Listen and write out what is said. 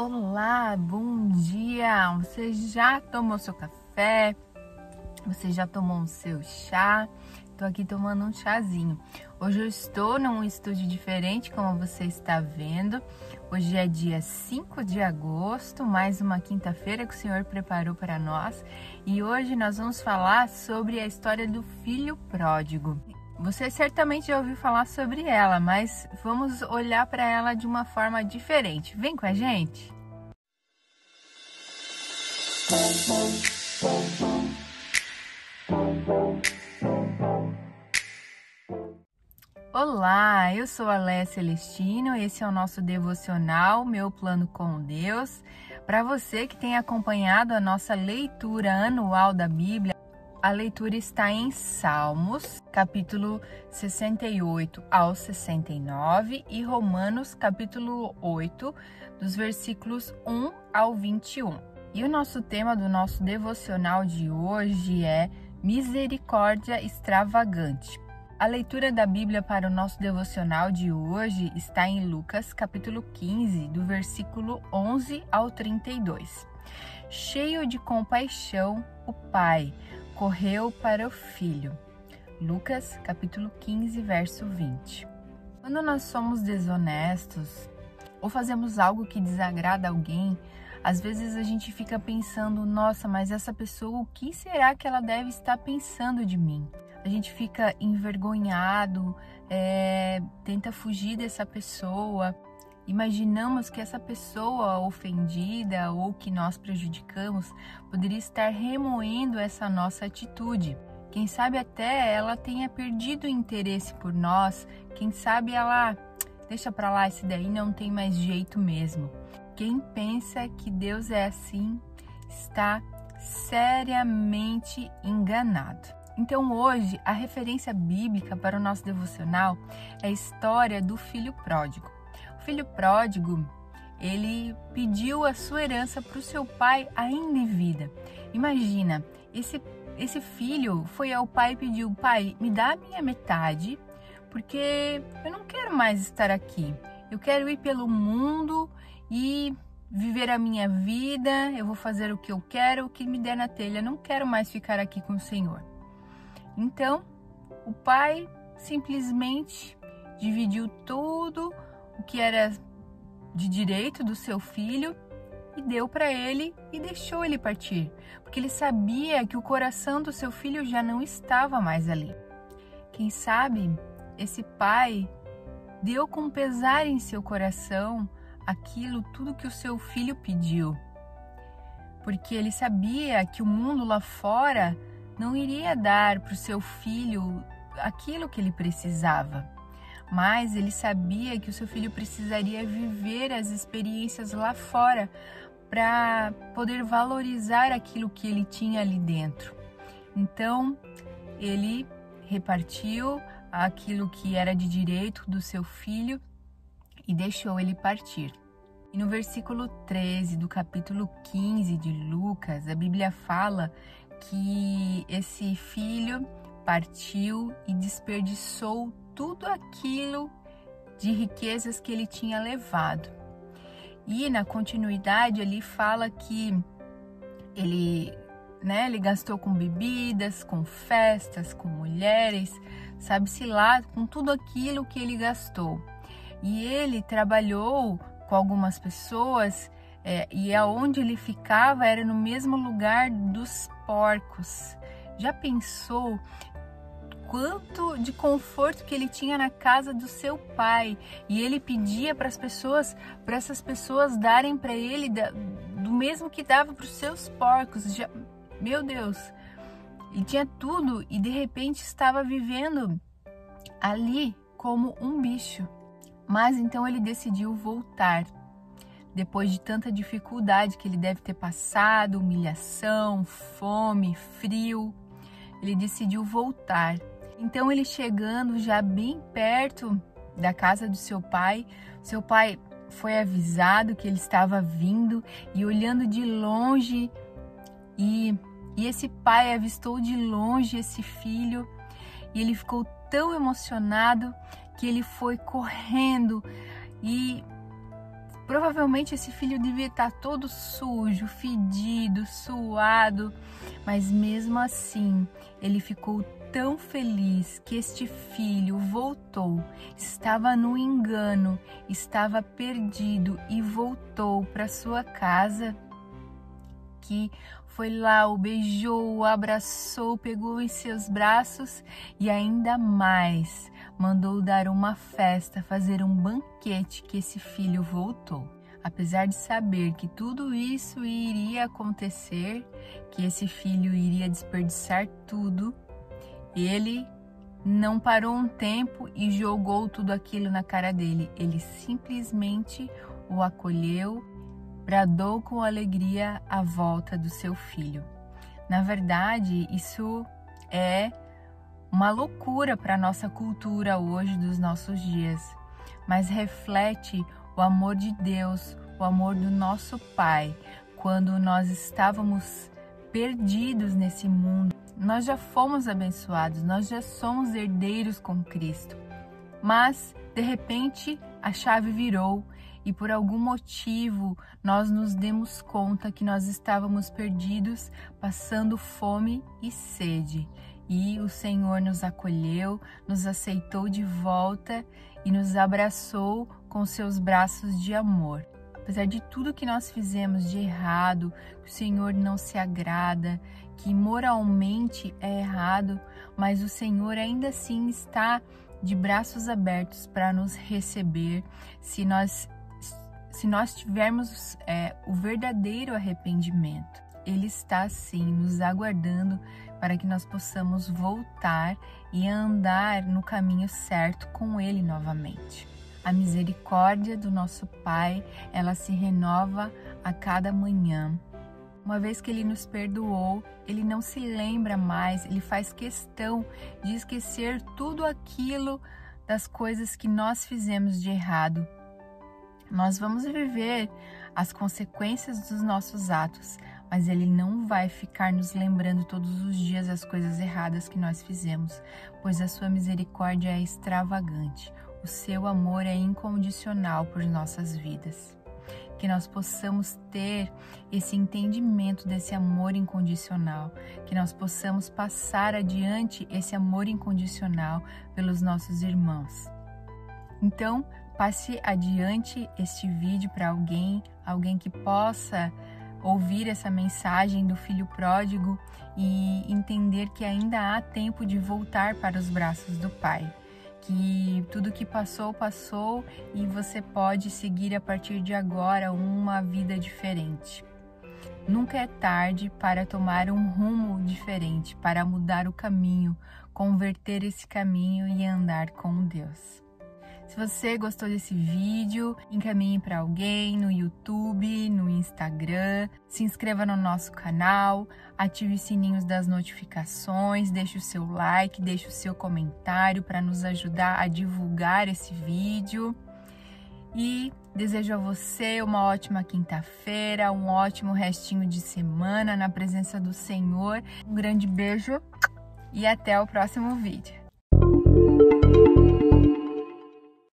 Olá, bom dia! Você já tomou seu café? Você já tomou o seu chá? Tô aqui tomando um chazinho. Hoje eu estou num estúdio diferente, como você está vendo. Hoje é dia 5 de agosto, mais uma quinta-feira que o Senhor preparou para nós. E hoje nós vamos falar sobre a história do filho pródigo. Você certamente já ouviu falar sobre ela, mas vamos olhar para ela de uma forma diferente. Vem com a gente! Olá, eu sou a Léa Celestino, esse é o nosso devocional Meu Plano com Deus. Para você que tem acompanhado a nossa leitura anual da Bíblia, a leitura está em Salmos, capítulo 68 ao 69 e Romanos, capítulo 8, dos versículos 1 ao 21. E o nosso tema do nosso devocional de hoje é Misericórdia Extravagante. A leitura da Bíblia para o nosso devocional de hoje está em Lucas, capítulo 15, do versículo 11 ao 32. Cheio de compaixão, o pai correu para o filho. Lucas, capítulo 15, verso 20. Quando nós somos desonestos ou fazemos algo que desagrada alguém, às vezes a gente fica pensando, nossa, mas essa pessoa, o que será que ela deve estar pensando de mim? A gente fica envergonhado, é, tenta fugir dessa pessoa, Imaginamos que essa pessoa ofendida ou que nós prejudicamos poderia estar remoendo essa nossa atitude. Quem sabe até ela tenha perdido o interesse por nós, quem sabe ela deixa para lá, esse daí não tem mais jeito mesmo. Quem pensa que Deus é assim está seriamente enganado. Então, hoje, a referência bíblica para o nosso devocional é a história do filho pródigo filho pródigo, ele pediu a sua herança para o seu pai ainda em vida. Imagina, esse, esse filho foi ao pai e pediu: Pai, me dá a minha metade, porque eu não quero mais estar aqui. Eu quero ir pelo mundo e viver a minha vida. Eu vou fazer o que eu quero, o que me der na telha. Não quero mais ficar aqui com o Senhor. Então, o pai simplesmente dividiu tudo o que era de direito do seu filho e deu para ele e deixou ele partir, porque ele sabia que o coração do seu filho já não estava mais ali. Quem sabe esse pai deu com pesar em seu coração aquilo tudo que o seu filho pediu, porque ele sabia que o mundo lá fora não iria dar para o seu filho aquilo que ele precisava mas ele sabia que o seu filho precisaria viver as experiências lá fora para poder valorizar aquilo que ele tinha ali dentro. Então, ele repartiu aquilo que era de direito do seu filho e deixou ele partir. E no versículo 13 do capítulo 15 de Lucas, a Bíblia fala que esse filho partiu e desperdiçou tudo aquilo de riquezas que ele tinha levado. E na continuidade ele fala que ele, né, ele gastou com bebidas, com festas, com mulheres, sabe-se lá, com tudo aquilo que ele gastou. E ele trabalhou com algumas pessoas é, e aonde ele ficava era no mesmo lugar dos porcos. Já pensou quanto de conforto que ele tinha na casa do seu pai e ele pedia para as pessoas, para essas pessoas darem para ele do mesmo que dava para os seus porcos. Já, meu Deus, ele tinha tudo e de repente estava vivendo ali como um bicho. Mas então ele decidiu voltar. Depois de tanta dificuldade que ele deve ter passado, humilhação, fome, frio, ele decidiu voltar. Então ele chegando já bem perto da casa do seu pai, seu pai foi avisado que ele estava vindo e olhando de longe e, e esse pai avistou de longe esse filho e ele ficou tão emocionado que ele foi correndo e Provavelmente esse filho devia estar todo sujo, fedido, suado, mas mesmo assim ele ficou tão feliz que este filho voltou, estava no engano, estava perdido e voltou para sua casa. Que foi lá, o beijou, o abraçou, pegou em seus braços e ainda mais mandou dar uma festa, fazer um banquete que esse filho voltou. Apesar de saber que tudo isso iria acontecer, que esse filho iria desperdiçar tudo, ele não parou um tempo e jogou tudo aquilo na cara dele. Ele simplesmente o acolheu, bradou com alegria a volta do seu filho. Na verdade, isso é uma loucura para a nossa cultura hoje, dos nossos dias, mas reflete o amor de Deus, o amor do nosso Pai, quando nós estávamos perdidos nesse mundo nós já fomos abençoados, nós já somos herdeiros com Cristo. Mas, de repente, a chave virou e por algum motivo nós nos demos conta que nós estávamos perdidos, passando fome e sede. E o Senhor nos acolheu, nos aceitou de volta e nos abraçou com seus braços de amor apesar de tudo que nós fizemos de errado, que o Senhor não se agrada, que moralmente é errado, mas o Senhor ainda assim está de braços abertos para nos receber se nós se nós tivermos é, o verdadeiro arrependimento. Ele está sim nos aguardando para que nós possamos voltar e andar no caminho certo com Ele novamente. A misericórdia do nosso Pai, ela se renova a cada manhã. Uma vez que ele nos perdoou, ele não se lembra mais, ele faz questão de esquecer tudo aquilo das coisas que nós fizemos de errado. Nós vamos viver as consequências dos nossos atos, mas ele não vai ficar nos lembrando todos os dias as coisas erradas que nós fizemos, pois a sua misericórdia é extravagante. O seu amor é incondicional por nossas vidas. Que nós possamos ter esse entendimento desse amor incondicional, que nós possamos passar adiante esse amor incondicional pelos nossos irmãos. Então, passe adiante este vídeo para alguém, alguém que possa ouvir essa mensagem do filho pródigo e entender que ainda há tempo de voltar para os braços do Pai que tudo que passou, passou e você pode seguir a partir de agora uma vida diferente. Nunca é tarde para tomar um rumo diferente, para mudar o caminho, converter esse caminho e andar com Deus. Se você gostou desse vídeo, encaminhe para alguém no YouTube, no Instagram, se inscreva no nosso canal, ative os sininhos das notificações, deixe o seu like, deixe o seu comentário para nos ajudar a divulgar esse vídeo. E desejo a você uma ótima quinta-feira, um ótimo restinho de semana na presença do Senhor. Um grande beijo e até o próximo vídeo.